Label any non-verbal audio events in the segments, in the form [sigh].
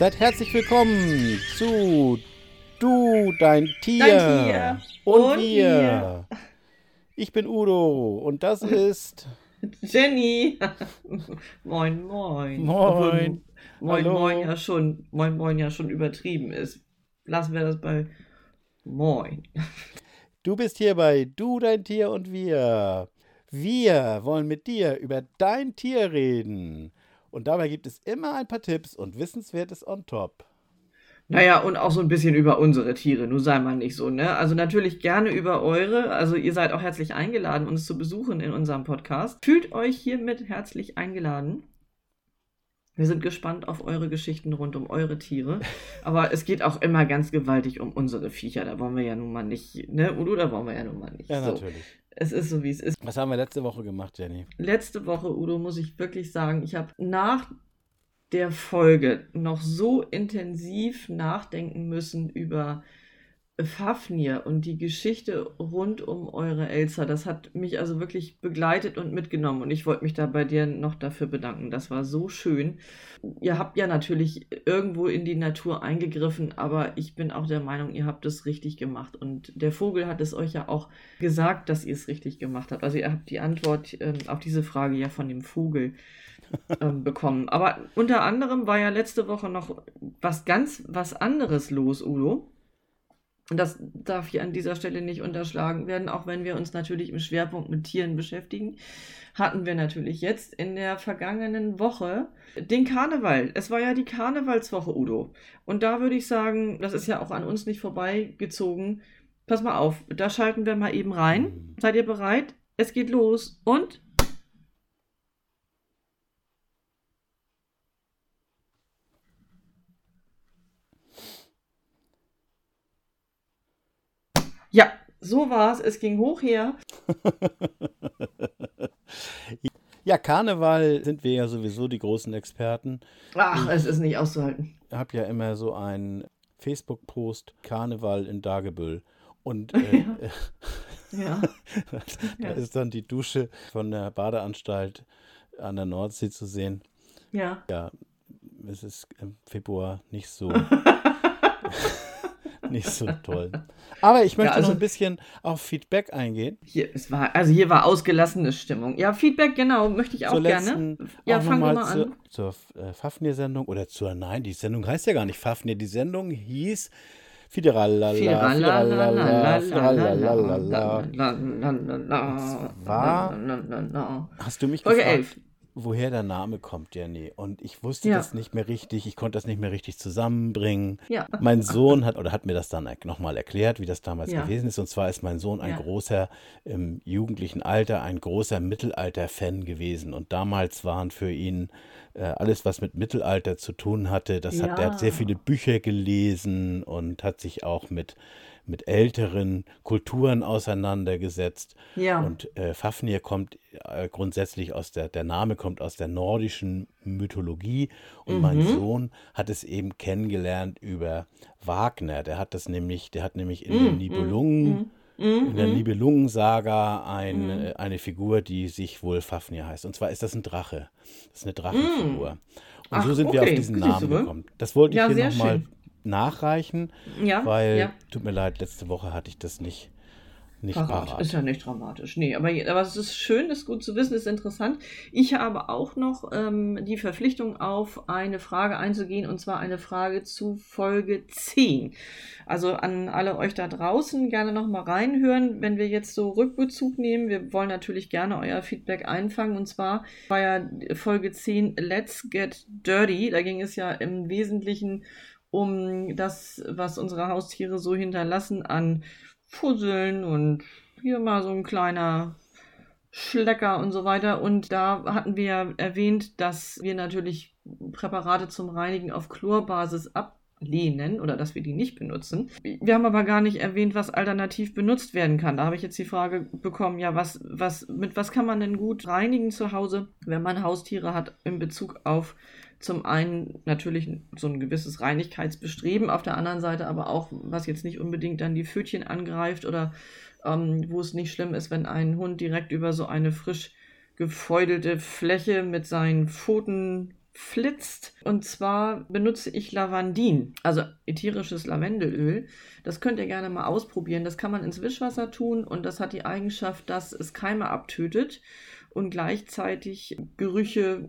Seid herzlich willkommen zu Du, dein Tier, Dein Tier und, und wir. Ich bin Udo und das ist Jenny. [laughs] moin, moin. Moin. Moin, Hallo. moin ja schon, moin, moin ja schon übertrieben ist. Lassen wir das bei Moin. Du bist hier bei Du, dein Tier und wir. Wir wollen mit dir über dein Tier reden. Und dabei gibt es immer ein paar Tipps und Wissenswertes on top. Naja, und auch so ein bisschen über unsere Tiere, nur sei mal nicht so, ne? Also natürlich gerne über eure. Also ihr seid auch herzlich eingeladen, uns zu besuchen in unserem Podcast. Fühlt euch hiermit herzlich eingeladen. Wir sind gespannt auf eure Geschichten rund um eure Tiere. [laughs] Aber es geht auch immer ganz gewaltig um unsere Viecher. Da wollen wir ja nun mal nicht, ne? Udo, da wollen wir ja nun mal nicht. Ja, so. natürlich. Es ist so, wie es ist. Was haben wir letzte Woche gemacht, Jenny? letzte Woche, Udo, muss ich wirklich sagen, ich habe nach der Folge noch so intensiv nachdenken müssen über Fafnir und die Geschichte rund um eure Elsa. Das hat mich also wirklich begleitet und mitgenommen und ich wollte mich da bei dir noch dafür bedanken. Das war so schön. Ihr habt ja natürlich irgendwo in die Natur eingegriffen, aber ich bin auch der Meinung, ihr habt es richtig gemacht und der Vogel hat es euch ja auch gesagt, dass ihr es richtig gemacht habt. Also ihr habt die Antwort ähm, auf diese Frage ja von dem Vogel [laughs] ähm, bekommen. Aber unter anderem war ja letzte Woche noch was ganz was anderes los, Udo. Und das darf hier an dieser Stelle nicht unterschlagen werden, auch wenn wir uns natürlich im Schwerpunkt mit Tieren beschäftigen. Hatten wir natürlich jetzt in der vergangenen Woche den Karneval. Es war ja die Karnevalswoche, Udo. Und da würde ich sagen, das ist ja auch an uns nicht vorbeigezogen. Pass mal auf, da schalten wir mal eben rein. Seid ihr bereit? Es geht los. Und Ja, so war's. Es ging hoch her. [laughs] Ja, Karneval sind wir ja sowieso die großen Experten. Ach, es ist nicht auszuhalten. Ich habe ja immer so einen Facebook-Post Karneval in Dagebüll. Und äh, [laughs] [laughs] Ja. da Ja. ist dann die Dusche von der Badeanstalt an der Nordsee zu sehen. Ja. Ja, es ist im Februar nicht so, [laughs] nicht so toll. Aber ich möchte also- noch ein bisschen auf Feedback eingehen. Hier, es war, also hier war ausgelassene Stimmung. Ja, Feedback, genau, möchte ich auch zur gerne. letzten, Ja, auch fang mal mal zur, an. zur äh, Fafnir-Sendung oder zur, nein, die Sendung heißt ja gar nicht Fafnir, die Sendung hieß Fideralala, Fideralala, Fideralala. war Hast du mich Folge gefragt, 11. woher der Name kommt, Jenny? Und ich wusste Ja. das nicht mehr richtig, ich konnte das nicht mehr richtig zusammenbringen. Ja. Mein Sohn hat oder hat mir das dann nochmal erklärt, wie das damals Ja. gewesen ist. Und zwar ist mein Sohn ein großer, im jugendlichen Alter, ein großer Mittelalter-Fan gewesen. Und damals waren für ihn äh, alles, was mit Mittelalter zu tun hatte, das hat, der hat sehr viele Bücher gelesen und hat sich auch mit, mit älteren Kulturen auseinandergesetzt. Ja. Und äh, Fafnir kommt äh, grundsätzlich aus der, der Name kommt aus der nordischen Mythologie. Und mein Mhm. Sohn hat es eben kennengelernt über Wagner. Der hat das nämlich, der hat nämlich in den Mm, Nibelungen, Mhm, in der mhm. Nibelungensaga ein, Mhm. äh, eine Figur, die sich wohl Fafnir heißt. Und zwar ist das ein Drache. Das ist eine Drachenfigur. Und Mm. Ach, so sind wir okay. auf diesen Namen wohl. gekommen. Das wollte ich Ja, hier nochmal. Nachreichen, Ja, weil, ja. tut mir leid, letzte Woche hatte ich das nicht, nicht parat. Ist ja nicht dramatisch. Nee, aber, aber es ist schön, ist gut zu wissen, ist interessant. Ich habe auch noch ähm, die Verpflichtung auf eine Frage einzugehen und zwar eine Frage zu Folge 10. Also an alle euch da draußen gerne nochmal reinhören, wenn wir jetzt so Rückbezug nehmen. Wir wollen natürlich gerne euer Feedback einfangen und zwar war ja Folge 10 Let's Get Dirty. Da ging es ja im Wesentlichen um das, was unsere Haustiere so hinterlassen an Fusseln und hier mal so ein kleiner Schlecker und so weiter. Und da hatten wir erwähnt, dass wir natürlich Präparate zum Reinigen auf Chlorbasis ablehnen oder dass wir die nicht benutzen. Wir haben aber gar nicht erwähnt, was alternativ benutzt werden kann. Da habe ich jetzt die Frage bekommen, ja, was, was, mit was kann man denn gut reinigen zu Hause, wenn man Haustiere hat in Bezug auf zum einen natürlich so ein gewisses Reinigkeitsbestreben, auf der anderen Seite aber auch, was jetzt nicht unbedingt dann die Pfötchen angreift oder ähm, wo es nicht schlimm ist, wenn ein Hund direkt über so eine frisch gefeudelte Fläche mit seinen Pfoten flitzt. Und zwar benutze ich Lavandin, also ätherisches Lavendelöl. Das könnt ihr gerne mal ausprobieren. Das kann man ins Wischwasser tun und das hat die Eigenschaft, dass es Keime abtötet und gleichzeitig Gerüche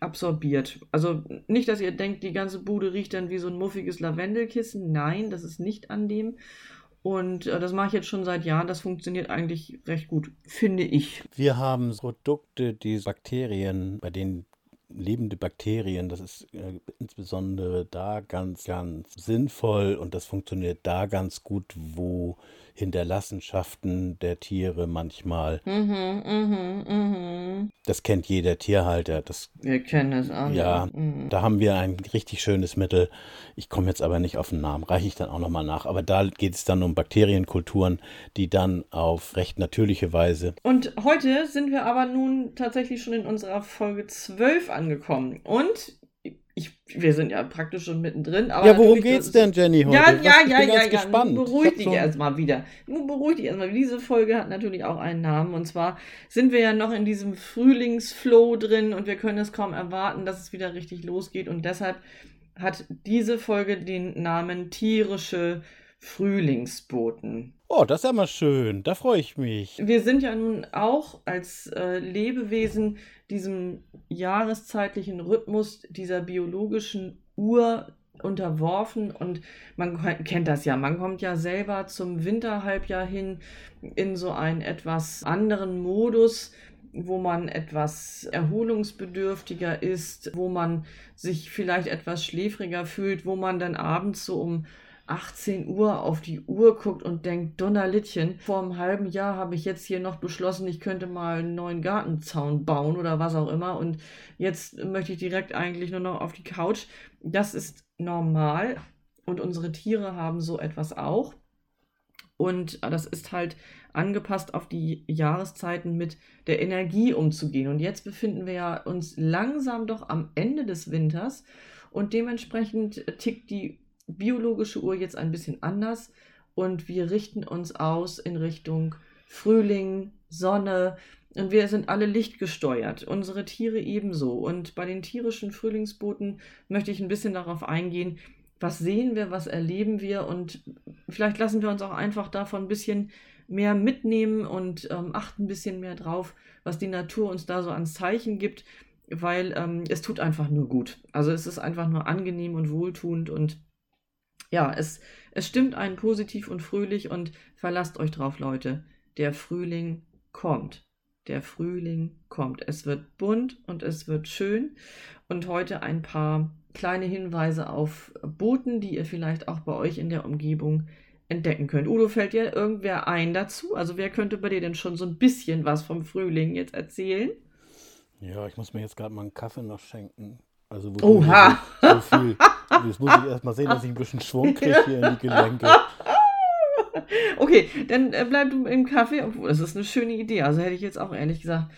absorbiert. Also nicht, dass ihr denkt, die ganze Bude riecht dann wie so ein muffiges Lavendelkissen. Nein, das ist nicht an dem. Und äh, das mache ich jetzt schon seit Jahren. Das funktioniert eigentlich recht gut, finde ich. Wir haben Produkte, die Bakterien, bei denen lebende Bakterien, das ist äh, insbesondere da ganz, ganz sinnvoll und das funktioniert da ganz gut, wo Hinterlassenschaften der Tiere manchmal. Mhm, mhm, mhm. Das kennt jeder Tierhalter. Das, wir kennen es alle. Ja, mhm. da haben wir ein richtig schönes Mittel. Ich komme jetzt aber nicht auf den Namen, reiche ich dann auch nochmal nach. Aber da geht es dann um Bakterienkulturen, die dann auf recht natürliche Weise. Und heute sind wir aber nun tatsächlich schon in unserer Folge 12 angekommen. Und ich, wir sind ja praktisch schon mittendrin. ja, worum geht's denn, Jenny, heute? Ja, ja, Was, ja, ja, ja. Gespannt. Beruhig dich erstmal wieder. Beruhig dich erstmal. Diese Folge hat natürlich auch einen Namen. Und zwar sind wir ja noch in diesem Frühlingsflow drin und wir können es kaum erwarten, dass es wieder richtig losgeht. Und deshalb hat diese Folge den Namen Tierische Frühlingsboten. Oh, das ist ja mal schön. Da freue ich mich. Wir sind ja nun auch als äh, Lebewesen diesem jahreszeitlichen Rhythmus dieser biologischen Uhr unterworfen und man kennt das ja, man kommt ja selber zum Winterhalbjahr hin in so einen etwas anderen Modus, wo man etwas erholungsbedürftiger ist, wo man sich vielleicht etwas schläfriger fühlt, wo man dann abends so um 18 Uhr auf die Uhr guckt und denkt, Donnerlittchen, vor einem halben Jahr habe ich jetzt hier noch beschlossen, ich könnte mal einen neuen Gartenzaun bauen oder was auch immer und jetzt möchte ich direkt eigentlich nur noch auf die Couch. Das ist normal und unsere Tiere haben so etwas auch. Und das ist halt angepasst auf die Jahreszeiten mit der Energie umzugehen. Und jetzt befinden wir uns langsam doch am Ende des Winters und dementsprechend tickt die biologische Uhr jetzt ein bisschen anders und wir richten uns aus in Richtung Frühling, Sonne und wir sind alle lichtgesteuert, unsere Tiere ebenso. Und bei den tierischen Frühlingsboten möchte ich ein bisschen darauf eingehen, was sehen wir, was erleben wir und vielleicht lassen wir uns auch einfach davon ein bisschen mehr mitnehmen und ähm, achten ein bisschen mehr drauf, was die Natur uns da so ans Zeichen gibt, weil ähm, es tut einfach nur gut. Also es ist einfach nur angenehm und wohltuend und ja, es, es stimmt einen positiv und fröhlich und verlasst euch drauf, Leute. Der Frühling kommt. Der Frühling kommt. Es wird bunt und es wird schön. Und heute ein paar kleine Hinweise auf Booten, die ihr vielleicht auch bei euch in der Umgebung entdecken könnt. Udo, fällt dir irgendwer ein dazu? Also wer könnte bei dir denn schon so ein bisschen was vom Frühling jetzt erzählen? Ja, ich muss mir jetzt gerade mal einen Kaffee noch schenken. Also wo Oha. So, so viel Jetzt muss ich erstmal sehen, dass ich ein bisschen Schwung kriege hier in die Gelenke. [laughs] Okay, dann äh, bleib du im Kaffee, obwohl das ist eine schöne Idee. Also hätte ich jetzt auch ehrlich gesagt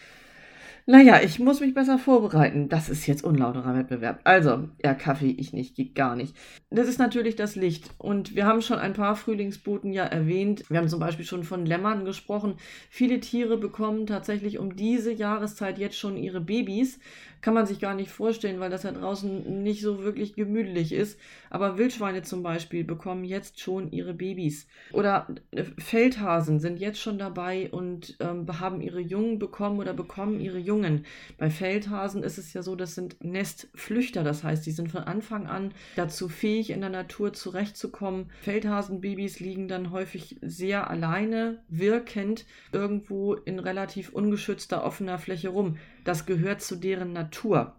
naja, ich muss mich besser vorbereiten. Das ist jetzt unlauterer Wettbewerb. Also, ja, Kaffee, ich nicht, geht gar nicht. Das ist natürlich das Licht. Und wir haben schon ein paar Frühlingsboten ja erwähnt. Wir haben zum Beispiel schon von Lämmern gesprochen. Viele Tiere bekommen tatsächlich um diese Jahreszeit jetzt schon ihre Babys. Kann man sich gar nicht vorstellen, weil das ja draußen nicht so wirklich gemütlich ist. Aber Wildschweine zum Beispiel bekommen jetzt schon ihre Babys. Oder äh, Feldhasen sind jetzt schon dabei und ähm, haben ihre Jungen bekommen oder bekommen ihre Jungen Jungen. Bei Feldhasen ist es ja so, das sind Nestflüchter, das heißt, die sind von Anfang an dazu fähig, in der Natur zurechtzukommen. Feldhasenbabys liegen dann häufig sehr alleine, wirkend, irgendwo in relativ ungeschützter offener Fläche rum. Das gehört zu deren Natur.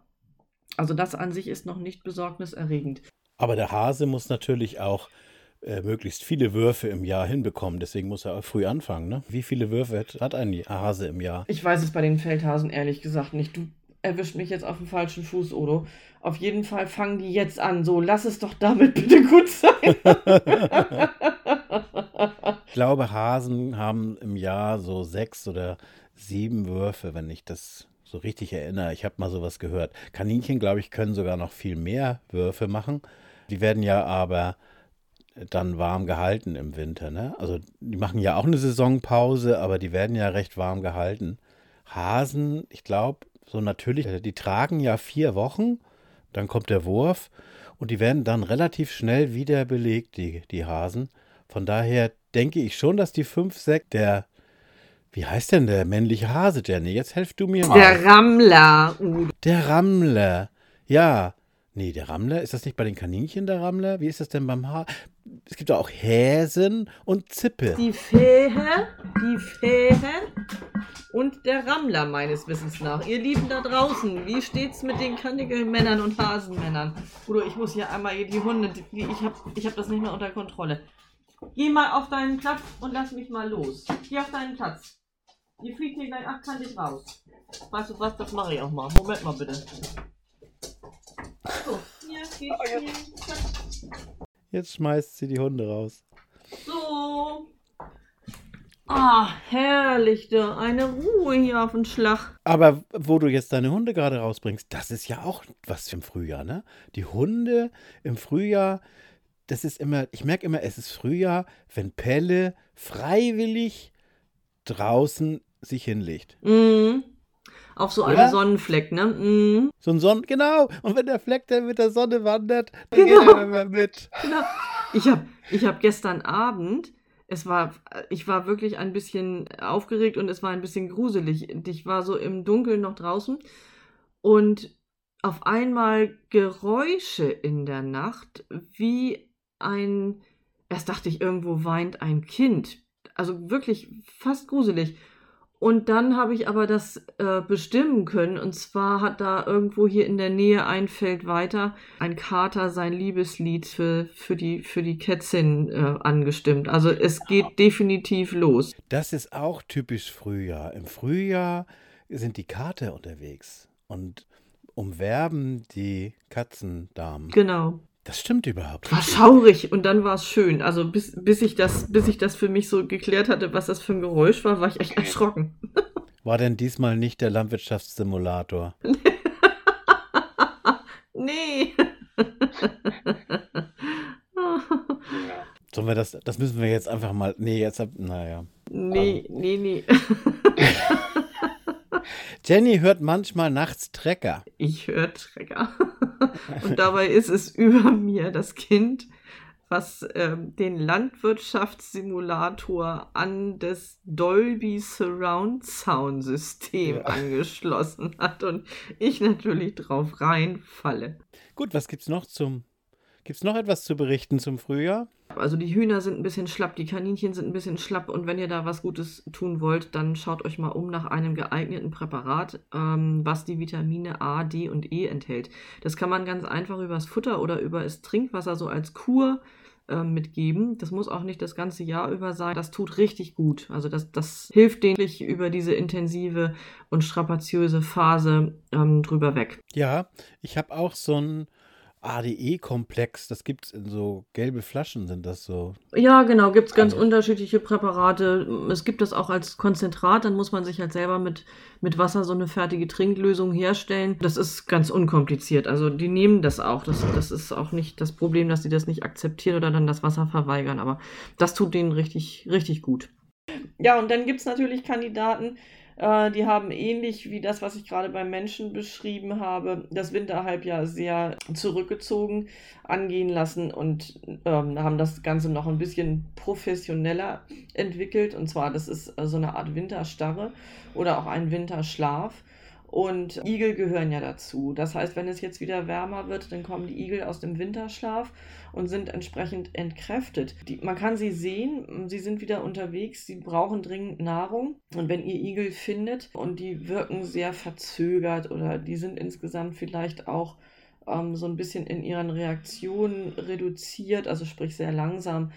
Also das an sich ist noch nicht besorgniserregend. Aber der Hase muss natürlich auch äh, möglichst viele Würfe im Jahr hinbekommen. Deswegen muss er auch früh anfangen. Ne? Wie viele Würfe hat ein Hase im Jahr? Ich weiß es bei den Feldhasen ehrlich gesagt nicht. Du erwischt mich jetzt auf dem falschen Fuß, Odo. Auf jeden Fall fangen die jetzt an. So, lass es doch damit [laughs] bitte gut sein. ich glaube, Hasen haben im Jahr so sechs oder sieben Würfe, wenn ich das so richtig erinnere. Ich habe mal sowas gehört. Kaninchen, glaube ich, können sogar noch viel mehr Würfe machen. Die werden ja aber dann warm gehalten im Winter. Ne? Also die machen ja auch eine Saisonpause, aber die werden ja recht warm gehalten. Hasen, ich glaube, so natürlich, die tragen ja vier Wochen dann kommt der Wurf und die werden dann relativ schnell wieder belegt, die, die Hasen. Von daher denke ich schon, dass die 5, 6, der, wie heißt denn der männliche Hase, Jenny? Jetzt helf du mir mal. Der Rammler. Udo. Der Rammler. Ja. Nee, der Rammler, ist das nicht bei den Kaninchen der Rammler? Wie ist das denn beim Haar? Es gibt auch Häsen und Zippe. Die Fähe, die Fähe und der Rammler meines Wissens nach. Ihr Lieben da draußen, wie steht's mit den Kanickelmännern und Hasenmännern? Udo, ich muss hier einmal die Hunde, die, ich habe ich hab das nicht mehr unter Kontrolle. Geh mal auf deinen Platz und lass mich mal los. Geh auf deinen Platz. Ihr fliegt hier gleich achtkantig raus. Weißt du was, das mache ich auch mal. Moment mal bitte. So, hier geht's hier. Jetzt schmeißt sie die Hunde raus. So. Ah, herrlich da. Eine Ruhe hier auf dem Schlag. Aber wo du jetzt deine Hunde gerade rausbringst, das ist ja auch was im Frühjahr, ne? Die Hunde im Frühjahr, das ist immer, ich merke immer, es ist Frühjahr, wenn Pelle freiwillig draußen sich hinlegt. Mhm. Auf so einen Ja? Sonnenfleck, ne? Mhm. So ein Sonnen, genau. Und wenn der Fleck dann mit der Sonne wandert, dann Genau. geht er immer mit. Genau. Ich habe ich hab gestern Abend, es war, ich war wirklich ein bisschen aufgeregt und es war ein bisschen gruselig. Ich war so im Dunkeln noch draußen und auf einmal Geräusche in der Nacht, wie ein, erst dachte ich, irgendwo weint ein Kind. Also wirklich fast gruselig. Und dann habe ich aber das äh, bestimmen können. Und zwar hat da irgendwo hier in der Nähe ein Feld weiter ein Kater sein Liebeslied für, für, die, für die Kätzin äh, angestimmt. Also es geht definitiv los. Das ist auch typisch Frühjahr. Im Frühjahr sind die Kater unterwegs und umwerben die Katzendamen. Genau. Das stimmt überhaupt War schaurig und dann war es schön. Also bis, bis, ich das, bis ich das für mich so geklärt hatte, was das für ein Geräusch war, war ich echt erschrocken. [laughs] War denn diesmal nicht der Landwirtschaftssimulator? [laughs] Nee. Sollen wir das, das müssen wir jetzt einfach mal, nee, jetzt, hab- naja. nee, nee, nee. [laughs] Jenny hört manchmal nachts Trecker. Ich höre Trecker. Und dabei ist es [laughs] über mir das Kind, was ähm, den Landwirtschaftssimulator an das Dolby Surround Sound System Ja. angeschlossen hat und ich natürlich drauf reinfalle. Gut, was gibt's noch zum, gibt's noch etwas zu berichten zum Frühjahr? Also die Hühner sind ein bisschen schlapp, die Kaninchen sind ein bisschen schlapp und wenn ihr da was Gutes tun wollt, dann schaut euch mal um nach einem geeigneten Präparat, ähm, was die Vitamine A, D und E enthält. Das kann man ganz einfach übers Futter oder über das Trinkwasser so als Kur ähm, mitgeben. Das muss auch nicht das ganze Jahr über sein. Das tut richtig gut. Also das, das hilft denen wirklich über diese intensive und strapaziöse Phase ähm, drüber weg. Ja, ich habe auch so ein ADE-Komplex. Das gibt's in so gelbe Flaschen, sind das so. Ja, genau, gibt es ganz Alles. unterschiedliche Präparate. Es gibt das auch als Konzentrat, dann muss man sich halt selber mit, mit Wasser so eine fertige Trinklösung herstellen. Das ist ganz unkompliziert. Also die nehmen das auch. Das, das ist auch nicht das Problem, dass sie das nicht akzeptieren oder dann das Wasser verweigern. Aber das tut denen richtig, richtig gut. Ja, und dann gibt es natürlich Kandidaten, äh, die haben ähnlich wie das, was ich gerade beim Menschen beschrieben habe, das Winterhalbjahr sehr zurückgezogen angehen lassen und ähm, haben das Ganze noch ein bisschen professioneller entwickelt. Und zwar, das ist äh, so eine Art Winterstarre oder auch ein Winterschlaf. Und Igel gehören ja dazu. Das heißt, wenn es jetzt wieder wärmer wird, dann kommen die Igel aus dem Winterschlaf und sind entsprechend entkräftet. Die, man kann sie sehen, sie sind wieder unterwegs, sie brauchen dringend Nahrung. Und wenn ihr Igel findet und die wirken sehr verzögert oder die sind insgesamt vielleicht auch ähm, so ein bisschen in ihren Reaktionen reduziert, also sprich sehr langsam,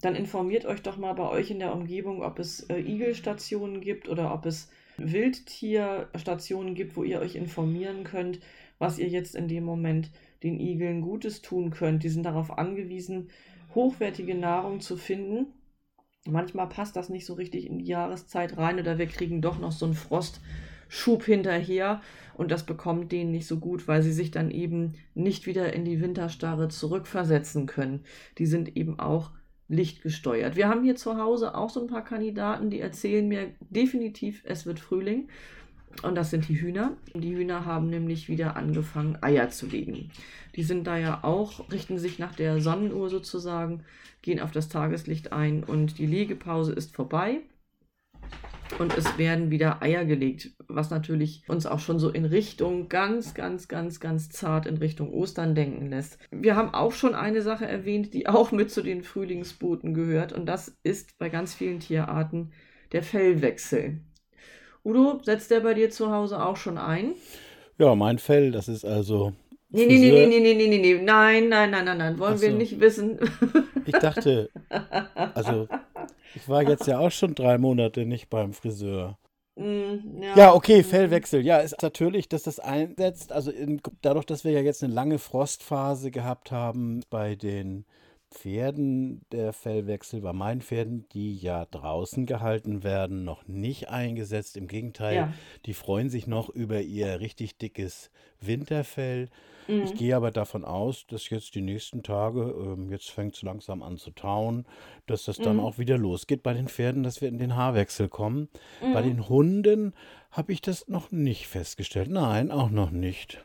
dann informiert euch doch mal bei euch in der Umgebung, ob es äh, Igelstationen gibt oder ob es Wildtierstationen gibt, wo ihr euch informieren könnt, was ihr jetzt in dem Moment den Igeln Gutes tun könnt. Die sind darauf angewiesen, hochwertige Nahrung zu finden. Manchmal passt das nicht so richtig in die Jahreszeit rein oder wir kriegen doch noch so einen Frostschub hinterher und das bekommt denen nicht so gut, weil sie sich dann eben nicht wieder in die Winterstarre zurückversetzen können. Die sind eben auch lichtgesteuert. Wir haben hier zu Hause auch so ein paar Kandidaten, die erzählen mir definitiv, es wird Frühling. Und das sind die Hühner. Die Hühner haben nämlich wieder angefangen, Eier zu legen. Die sind da ja auch, richten sich nach der Sonnenuhr sozusagen, gehen auf das Tageslicht ein und die Legepause ist vorbei. Und es werden wieder Eier gelegt, was natürlich uns auch schon so in Richtung ganz, ganz, ganz, ganz zart in Richtung Ostern denken lässt. Wir haben auch schon eine Sache erwähnt, die auch mit zu den Frühlingsboten gehört. Und das ist bei ganz vielen Tierarten der Fellwechsel. Udo, setzt der bei dir zu Hause auch schon ein? Ja, mein Fell, das ist also. Nee, nee, nee, nee, nee, nee, nee, nee, nein, nein, nein, nein, nein, wollen so. wir nicht wissen. Ich dachte, also, [laughs] ich war jetzt ja auch schon drei Monate nicht beim Friseur. Mm, ja. ja. okay, Fellwechsel. Ja, ist natürlich, dass das einsetzt. Also in, dadurch, dass wir ja jetzt eine lange Frostphase gehabt haben bei den Pferden der Fellwechsel bei meinen Pferden, die ja draußen gehalten werden, noch nicht eingesetzt. Im Gegenteil, ja. die freuen sich noch über ihr richtig dickes Winterfell. Mhm. Ich gehe aber davon aus, dass jetzt die nächsten Tage, ähm, jetzt fängt es langsam an zu tauen, dass das dann mhm. auch wieder losgeht bei den Pferden, dass wir in den Haarwechsel kommen. Mhm. Bei den Hunden habe ich das noch nicht festgestellt. Nein, auch noch nicht.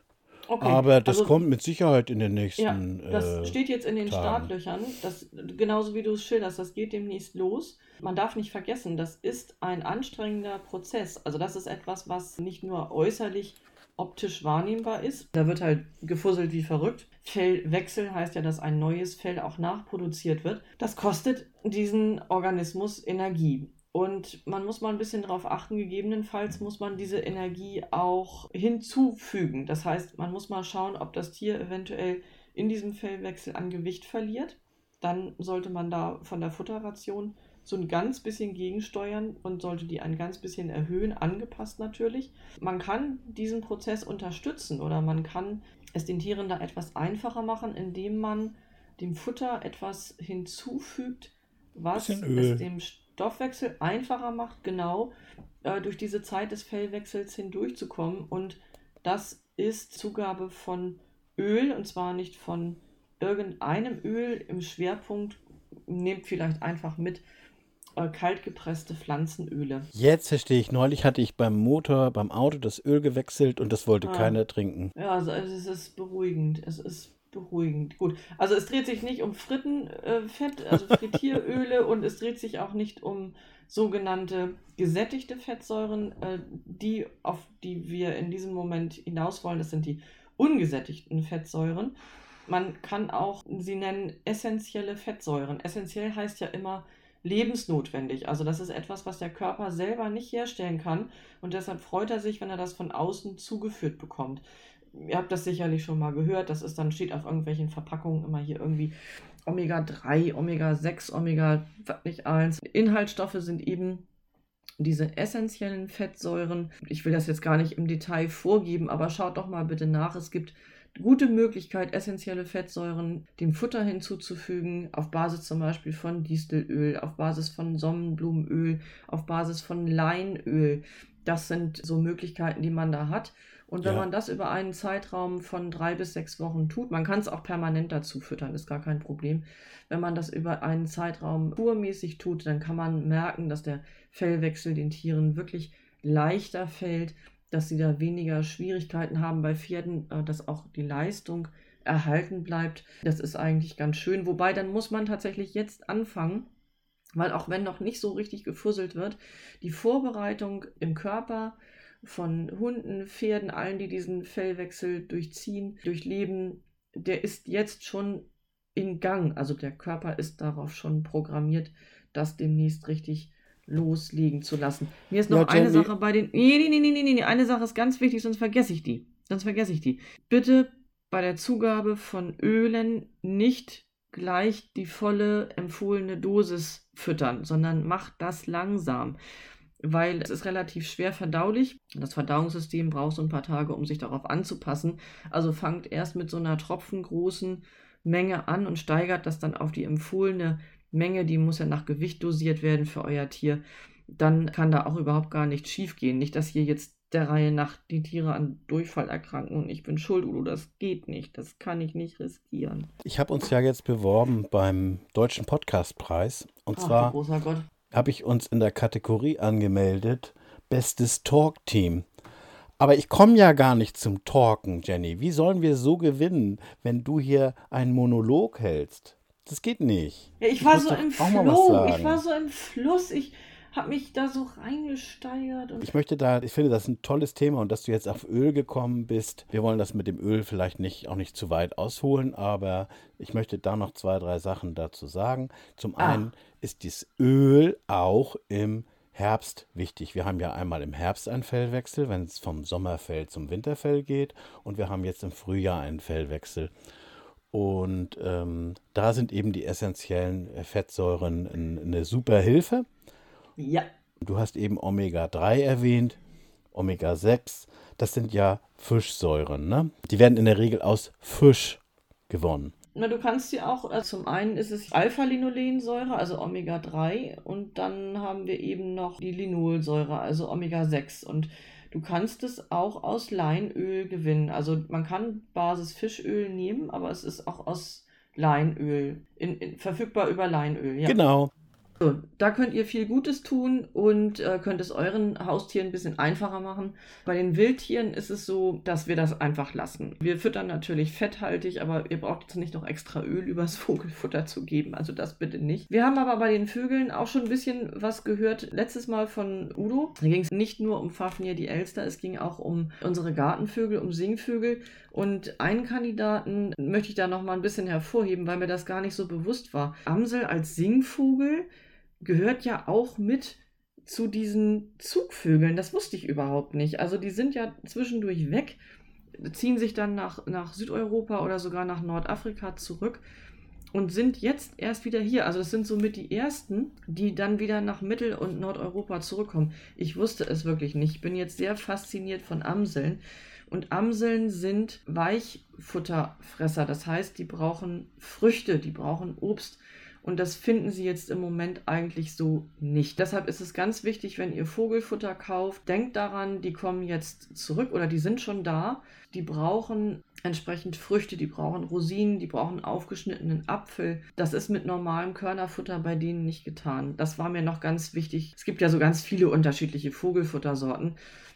Okay. Aber das also, kommt mit Sicherheit in den nächsten. Ja, das äh, steht jetzt in den Tagen. Startlöchern. Das, genauso wie du es schilderst, das geht demnächst los. Man darf nicht vergessen, das ist ein anstrengender Prozess. Also, das ist etwas, was nicht nur äußerlich optisch wahrnehmbar ist. Da wird halt gefusselt wie verrückt. Fellwechsel heißt ja, dass ein neues Fell auch nachproduziert wird. Das kostet diesen Organismus Energie. Und man muss mal ein bisschen darauf achten, gegebenenfalls muss man diese Energie auch hinzufügen. Das heißt, man muss mal schauen, ob das Tier eventuell in diesem Fellwechsel an Gewicht verliert. Dann sollte man da von der Futterration so ein ganz bisschen gegensteuern und sollte die ein ganz bisschen erhöhen, angepasst natürlich. Man kann diesen Prozess unterstützen oder man kann es den Tieren da etwas einfacher machen, indem man dem Futter etwas hinzufügt, was es dem Stoffwechsel einfacher macht, genau äh, durch diese Zeit des Fellwechsels hindurchzukommen. Und das ist Zugabe von Öl, und zwar nicht von irgendeinem Öl im Schwerpunkt. Nehmt vielleicht einfach mit äh, kaltgepresste Pflanzenöle. Jetzt verstehe ich. Neulich hatte ich beim Motor, beim Auto das Öl gewechselt und das wollte ah. keiner trinken. Ja, also es ist beruhigend. Es ist beruhigend. Gut, also es dreht sich nicht um Frittenfett, äh, also Frittieröle [laughs] und es dreht sich auch nicht um sogenannte gesättigte Fettsäuren, äh, die, auf die wir in diesem Moment hinaus wollen, das sind die ungesättigten Fettsäuren. Man kann auch sie nennen essentielle Fettsäuren. Essentiell heißt ja immer lebensnotwendig. Also das ist etwas, was der Körper selber nicht herstellen kann und deshalb freut er sich, wenn er das von außen zugeführt bekommt ihr habt das sicherlich schon mal gehört, das ist dann steht auf irgendwelchen Verpackungen immer hier irgendwie Omega 3, Omega 6, Omega nicht 1. Inhaltsstoffe sind eben diese essentiellen Fettsäuren. Ich will das jetzt gar nicht im Detail vorgeben, aber schaut doch mal bitte nach. Es gibt gute Möglichkeit, essentielle Fettsäuren dem Futter hinzuzufügen, auf Basis zum Beispiel von Distelöl, auf Basis von Sonnenblumenöl, auf Basis von Leinöl. Das sind so Möglichkeiten, die man da hat. Und wenn ja. man das über einen Zeitraum von drei bis sechs Wochen tut, man kann es auch permanent dazu füttern, ist gar kein Problem. Wenn man das über einen Zeitraum kurmäßig tut, dann kann man merken, dass der Fellwechsel den Tieren wirklich leichter fällt, dass sie da weniger Schwierigkeiten haben bei Pferden, äh, dass auch die Leistung erhalten bleibt. Das ist eigentlich ganz schön. Wobei dann muss man tatsächlich jetzt anfangen, weil auch wenn noch nicht so richtig gefusselt wird, die Vorbereitung im Körper von Hunden, Pferden, allen, die diesen Fellwechsel durchziehen, durchleben, der ist jetzt schon in Gang. Also der Körper ist darauf schon programmiert, das demnächst richtig loslegen zu lassen. Mir ist noch ja, eine Sache bei den. Nee, nee, nee, nee, nee, nee. Eine Sache ist ganz wichtig, sonst vergesse ich die. Sonst vergesse ich die. Bitte bei der Zugabe von Ölen nicht gleich die volle empfohlene Dosis füttern, sondern macht das langsam weil es ist relativ schwer verdaulich. Das Verdauungssystem braucht so ein paar Tage, um sich darauf anzupassen. Also fangt erst mit so einer tropfengroßen Menge an und steigert das dann auf die empfohlene Menge. Die muss ja nach Gewicht dosiert werden für euer Tier. Dann kann da auch überhaupt gar nichts schief gehen. Nicht, dass hier jetzt der Reihe nach die Tiere an Durchfall erkranken und ich bin schuld, Udo, das geht nicht, das kann ich nicht riskieren. Ich habe uns ja jetzt beworben beim Deutschen Podcastpreis und Ach, zwar habe ich uns in der Kategorie angemeldet, Bestes Talk-Team. Aber ich komme ja gar nicht zum Talken, Jenny. Wie sollen wir so gewinnen, wenn du hier einen Monolog hältst? Das geht nicht. Ja, ich war so im Flow. Ich war so im Fluss. Ich habe mich da so reingesteigert. ich möchte da, ich finde das ein tolles Thema und dass du jetzt auf Öl gekommen bist. Wir wollen das mit dem Öl vielleicht nicht, auch nicht zu weit ausholen, aber ich möchte da noch zwei, drei Sachen dazu sagen. Zum ah. einen ist das Öl auch im Herbst wichtig. Wir haben ja einmal im Herbst einen Fellwechsel, wenn es vom Sommerfell zum Winterfell geht. Und wir haben jetzt im Frühjahr einen Fellwechsel. Und ähm, da sind eben die essentiellen Fettsäuren eine super Hilfe. Ja. Du hast eben Omega-3 erwähnt, Omega-6. Das sind ja Fischsäuren. Ne? Die werden in der Regel aus Fisch gewonnen. Na, du kannst sie auch, also zum einen ist es Alpha-Linolensäure, also Omega-3, und dann haben wir eben noch die Linolsäure, also Omega-6. Und du kannst es auch aus Leinöl gewinnen. Also man kann Basis Fischöl nehmen, aber es ist auch aus Leinöl, in, in, verfügbar über Leinöl. Ja. Genau. So, da könnt ihr viel Gutes tun und äh, könnt es euren Haustieren ein bisschen einfacher machen. Bei den Wildtieren ist es so, dass wir das einfach lassen. Wir füttern natürlich fetthaltig, aber ihr braucht jetzt nicht noch extra Öl übers [laughs] Vogelfutter zu geben. Also das bitte nicht. Wir haben aber bei den Vögeln auch schon ein bisschen was gehört. Letztes Mal von Udo. Da ging es nicht nur um Fafnir die Elster, es ging auch um unsere Gartenvögel, um Singvögel. Und einen Kandidaten möchte ich da noch mal ein bisschen hervorheben, weil mir das gar nicht so bewusst war. Amsel als Singvogel gehört ja auch mit zu diesen Zugvögeln. Das wusste ich überhaupt nicht. Also die sind ja zwischendurch weg, ziehen sich dann nach, nach Südeuropa oder sogar nach Nordafrika zurück und sind jetzt erst wieder hier. Also das sind somit die ersten, die dann wieder nach Mittel- und Nordeuropa zurückkommen. Ich wusste es wirklich nicht. Ich bin jetzt sehr fasziniert von Amseln. Und Amseln sind Weichfutterfresser. Das heißt, die brauchen Früchte, die brauchen Obst. Und das finden sie jetzt im Moment eigentlich so nicht. Deshalb ist es ganz wichtig, wenn ihr Vogelfutter kauft, denkt daran, die kommen jetzt zurück oder die sind schon da. Die brauchen entsprechend Früchte, die brauchen Rosinen, die brauchen aufgeschnittenen Apfel. Das ist mit normalem Körnerfutter bei denen nicht getan. Das war mir noch ganz wichtig. Es gibt ja so ganz viele unterschiedliche Vogelfuttersorten,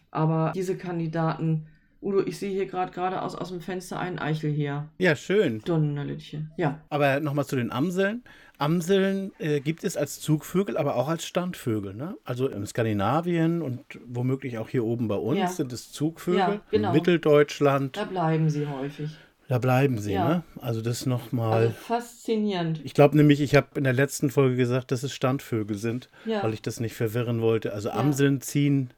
aber diese Kandidaten Udo, ich sehe hier gerade geradeaus aus dem Fenster einen Eichel hier. Ja, schön. Donnerlittchen. Ja. Aber nochmal zu den Amseln. Amseln äh, gibt es als Zugvögel, aber auch als Standvögel. Ne? Also in Skandinavien und womöglich auch hier oben bei uns ja. sind es Zugvögel. Ja, genau. In Mitteldeutschland. Da bleiben sie häufig. Da bleiben sie, ja. ne? Also das nochmal. Also faszinierend. Ich glaube nämlich, ich habe in der letzten Folge gesagt, dass es Standvögel sind, weil ich das nicht verwirren wollte. Also Amseln ziehen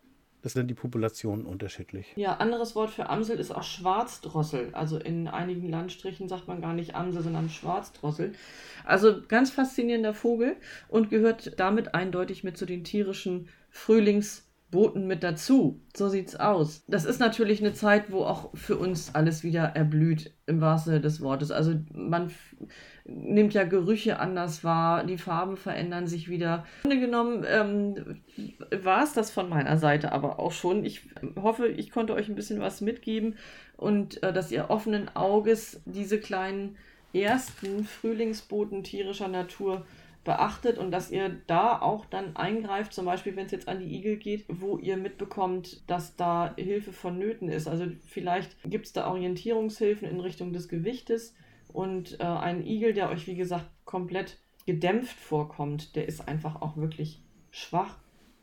das sind die Populationen unterschiedlich. Ja, anderes Wort für Amsel ist auch Schwarzdrossel. Also in einigen Landstrichen sagt man gar nicht Amsel, sondern Schwarzdrossel. Also ganz faszinierender Vogel und gehört damit eindeutig mit zu den tierischen Frühlings- Boten mit dazu. So sieht's aus. Das ist natürlich eine Zeit, wo auch für uns alles wieder erblüht, im wahrsten Sinne des Wortes. Also man nimmt ja Gerüche anders wahr, die Farben verändern sich wieder. Im Grunde genommen ähm, war es das von meiner Seite aber auch schon. Ich hoffe, ich konnte euch ein bisschen was mitgeben und äh, dass ihr offenen Auges diese kleinen ersten Frühlingsboten tierischer Natur beachtet und dass ihr da auch dann eingreift, zum Beispiel wenn es jetzt an die Igel geht, wo ihr mitbekommt, dass da Hilfe vonnöten ist. Also vielleicht gibt es da Orientierungshilfen in Richtung des Gewichtes und äh, ein Igel, der euch wie gesagt komplett gedämpft vorkommt, der ist einfach auch wirklich schwach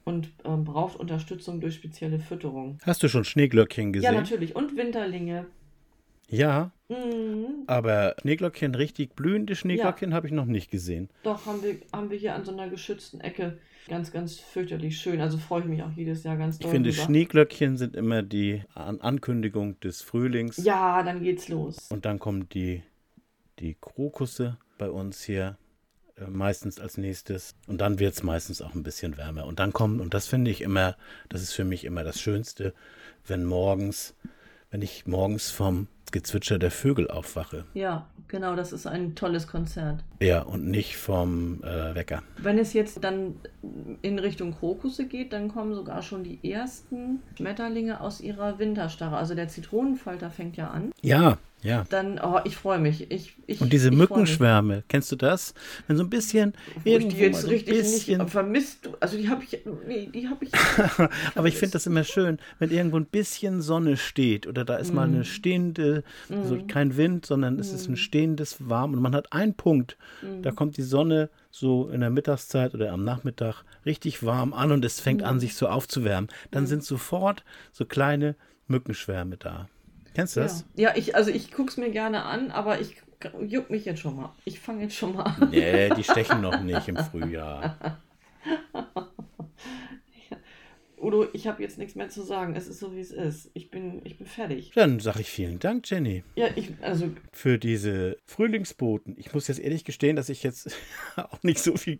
und äh, braucht Unterstützung durch spezielle Fütterung. Hast du schon Schneeglöckchen gesehen? Ja, natürlich. Und Winterlinge. Ja. Mhm. Aber Schneeglöckchen, richtig blühende Schneeglöckchen ja. habe ich noch nicht gesehen. Doch, haben wir, haben wir hier an so einer geschützten Ecke. Ganz, ganz fürchterlich schön. Also freue ich mich auch jedes Jahr ganz doll. Ich finde, drüber. Schneeglöckchen sind immer die An Ankündigung des Frühlings. Ja, dann geht's los. Und dann kommen die, die Krokusse bei uns hier äh, meistens als nächstes. Und dann wird es meistens auch ein bisschen wärmer. Und dann kommen, und das finde ich immer, das ist für mich immer das Schönste, wenn morgens, wenn ich morgens vom Gezwitscher der Vögel aufwache. Ja, genau, das ist ein tolles Konzert. Ja, und nicht vom äh, Wecker. Wenn es jetzt dann in Richtung Krokusse geht, dann kommen sogar schon die ersten Schmetterlinge aus ihrer Winterstarre. Also der Zitronenfalter fängt ja an. Ja, ja. Dann, oh, ich freue mich. Ich, ich, Und diese. Mückenschwärme, kennst du das? Wenn so ein bisschen Wo ich die irgendwo mal jetzt so ein richtig bisschen, nicht vermisst. Also die habe ich, nee, die habe ich. [laughs] aber ich finde das immer schön, wenn irgendwo ein bisschen Sonne steht oder da ist mal Mhm. eine stehende, so kein Wind, sondern es ist ein stehendes Warm und man hat einen Punkt, da Mhm. kommt die Sonne so in der Mittagszeit oder am Nachmittag richtig warm an und es fängt Mhm. an, sich so aufzuwärmen. Dann sind sofort so kleine Mückenschwärme da. Kennst du das? Ja, ja ich, also ich gucke es mir gerne an, aber ich juck mich jetzt schon mal. Ich fange jetzt schon mal an. Nee, die [laughs] stechen noch nicht im Frühjahr. Udo, ich habe jetzt nichts mehr zu sagen. Es ist so, wie es ist. Ich bin, ich bin fertig. Dann sage ich vielen Dank, Jenny. Ja, ich, also, für diese Frühlingsboten. Ich muss jetzt ehrlich gestehen, dass ich jetzt [laughs] auch nicht so viel.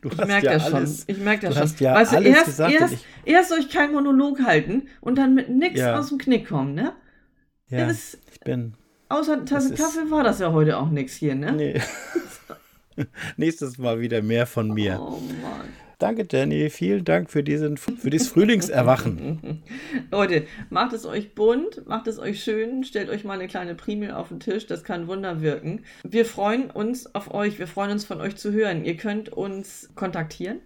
Du ich merke ja das schon. alles. Ich merke das du schon. hast ja weißt du, alles erst, gesagt erst, ich- erst soll ich keinen Monolog halten und dann mit nichts Ja. aus dem Knick kommen, ne? Ja, das- ich bin. Außer eine Tasse Das ist- Kaffee war das ja heute auch nichts hier, ne? Nee. [laughs] Nächstes Mal wieder mehr von mir. Oh Mann. Danke, Jenny. Vielen Dank für, diesen, für dieses Frühlingserwachen. [laughs] Leute, macht es euch bunt, macht es euch schön, stellt euch mal eine kleine Primel auf den Tisch, das kann Wunder wirken. Wir freuen uns auf euch, wir freuen uns von euch zu hören. Ihr könnt uns kontaktieren.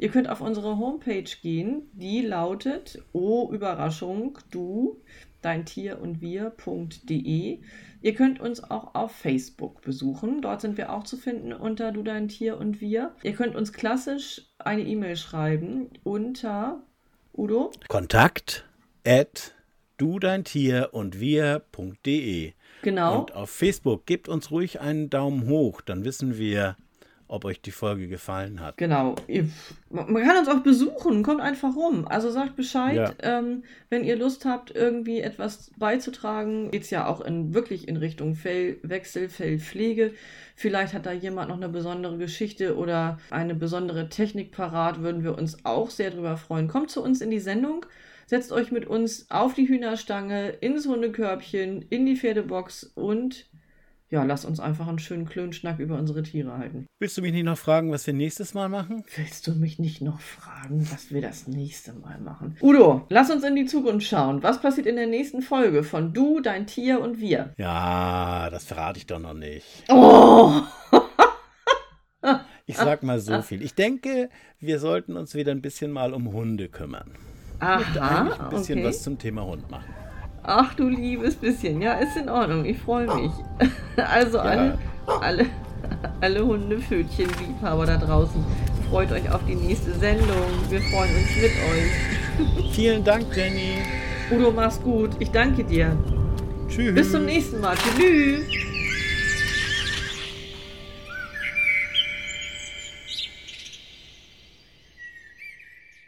Ihr könnt auf unsere Homepage gehen, die lautet Oh Überraschung, du, dein Tier und wir.de. Ihr könnt uns auch auf Facebook besuchen. Dort sind wir auch zu finden unter Du, dein Tier und wir. Ihr könnt uns klassisch eine E-Mail schreiben unter Udo. Kontakt at du dein Tier und wir.de. Genau. Und auf Facebook gebt uns ruhig einen Daumen hoch, dann wissen wir, ob euch die Folge gefallen hat. Genau. Man kann uns auch besuchen, kommt einfach rum. Also sagt Bescheid, Ja. ähm, wenn ihr Lust habt, irgendwie etwas beizutragen. Geht es ja auch in, wirklich in Richtung Fellwechsel, Fellpflege. Vielleicht hat da jemand noch eine besondere Geschichte oder eine besondere Technik parat, würden wir uns auch sehr drüber freuen. Kommt zu uns in die Sendung. Setzt euch mit uns auf die Hühnerstange, ins Hundekörbchen, in die Pferdebox und ja, lasst uns einfach einen schönen Klönschnack über unsere Tiere halten. Willst du mich nicht noch fragen, was wir nächstes Mal machen? Willst du mich nicht noch fragen, was wir das nächste Mal machen? Udo, lass uns in die Zukunft schauen. Was passiert in der nächsten Folge von Du, dein Tier und wir? Ja, das verrate ich doch noch nicht. Oh! [laughs] Ich sag mal so viel. Ich denke, wir sollten uns wieder ein bisschen mal um Hunde kümmern. Eigentlich Aha, ein bisschen okay. was zum Thema Hund machen. Ach du liebes bisschen. Ja, ist in Ordnung. Ich freue mich. [laughs] Also alle, alle, alle Hundepfötchen, Liebhaber da draußen. Freut euch auf die nächste Sendung. Wir freuen uns mit euch. [laughs] Vielen Dank, Jenny. Udo, mach's gut. Ich danke dir. Tschüss. Bis zum nächsten Mal. Tschüss.